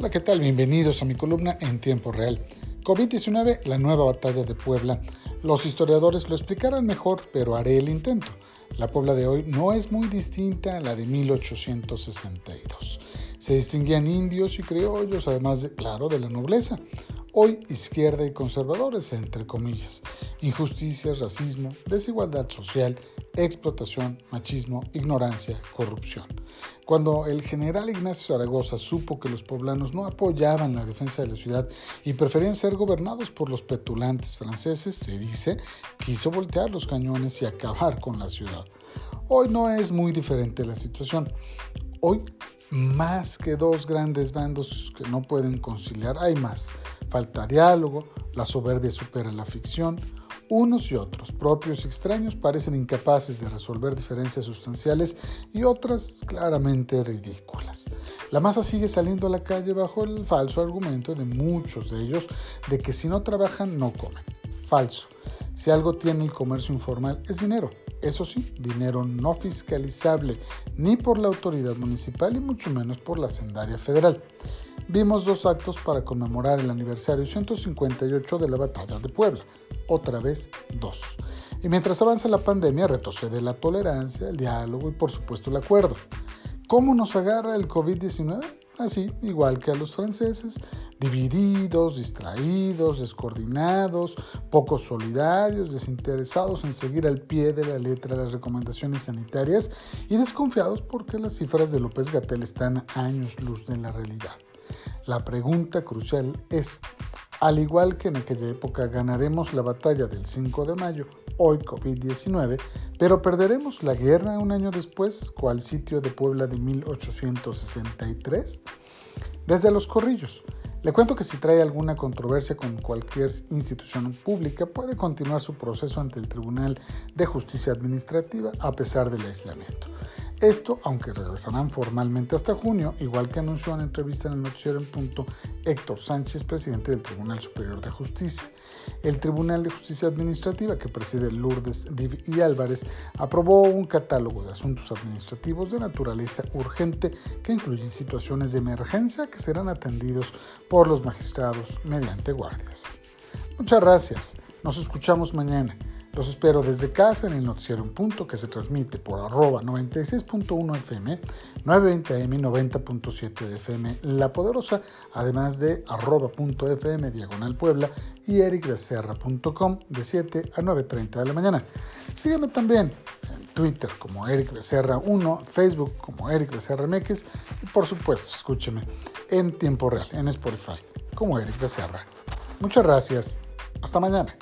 Hola, ¿qué tal? Bienvenidos a mi columna en tiempo real. COVID-19, la nueva batalla de Puebla. Los historiadores lo explicarán mejor, pero haré el intento. La Puebla de hoy no es muy distinta a la de 1862. Se distinguían indios y criollos, además, de, claro, de la nobleza hoy izquierda y conservadores, entre comillas, injusticias, racismo, desigualdad social, explotación, machismo, ignorancia, corrupción. Cuando el general Ignacio Zaragoza supo que los poblanos no apoyaban la defensa de la ciudad y preferían ser gobernados por los petulantes franceses, se dice, quiso voltear los cañones y acabar con la ciudad. Hoy no es muy diferente la situación. Hoy, más que dos grandes bandos que no pueden conciliar, hay más falta diálogo, la soberbia supera la ficción, unos y otros, propios y extraños, parecen incapaces de resolver diferencias sustanciales y otras claramente ridículas. La masa sigue saliendo a la calle bajo el falso argumento de muchos de ellos de que si no trabajan no comen. Falso. Si algo tiene el comercio informal es dinero. Eso sí, dinero no fiscalizable ni por la autoridad municipal y mucho menos por la sendaria federal vimos dos actos para conmemorar el aniversario 158 de la batalla de Puebla. Otra vez dos. Y mientras avanza la pandemia, retrocede la tolerancia, el diálogo y por supuesto el acuerdo. ¿Cómo nos agarra el COVID-19? Así, igual que a los franceses, divididos, distraídos, descoordinados, poco solidarios, desinteresados en seguir al pie de la letra las recomendaciones sanitarias y desconfiados porque las cifras de López Gatel están a años luz de la realidad. La pregunta crucial es, al igual que en aquella época ganaremos la batalla del 5 de mayo, hoy COVID-19, pero perderemos la guerra un año después, cual sitio de Puebla de 1863? Desde los corrillos. Le cuento que si trae alguna controversia con cualquier institución pública, puede continuar su proceso ante el Tribunal de Justicia Administrativa a pesar del aislamiento. Esto, aunque regresarán formalmente hasta junio, igual que anunció en entrevista en el noticiero en punto Héctor Sánchez, presidente del Tribunal Superior de Justicia. El Tribunal de Justicia Administrativa, que preside Lourdes Div y Álvarez, aprobó un catálogo de asuntos administrativos de naturaleza urgente que incluyen situaciones de emergencia que serán atendidos por los magistrados mediante guardias. Muchas gracias. Nos escuchamos mañana. Los espero desde casa en el noticiero en punto que se transmite por arroba 96.1 FM, 920 AM 90.7 de FM La Poderosa, además de arroba punto FM diagonal Puebla y ericbecerra.com de 7 a 9.30 de la mañana. Sígueme también en Twitter como Eric Becerra 1, Facebook como Eric Becerra MX y por supuesto escúcheme en tiempo real en Spotify como Eric Becerra. Muchas gracias. Hasta mañana.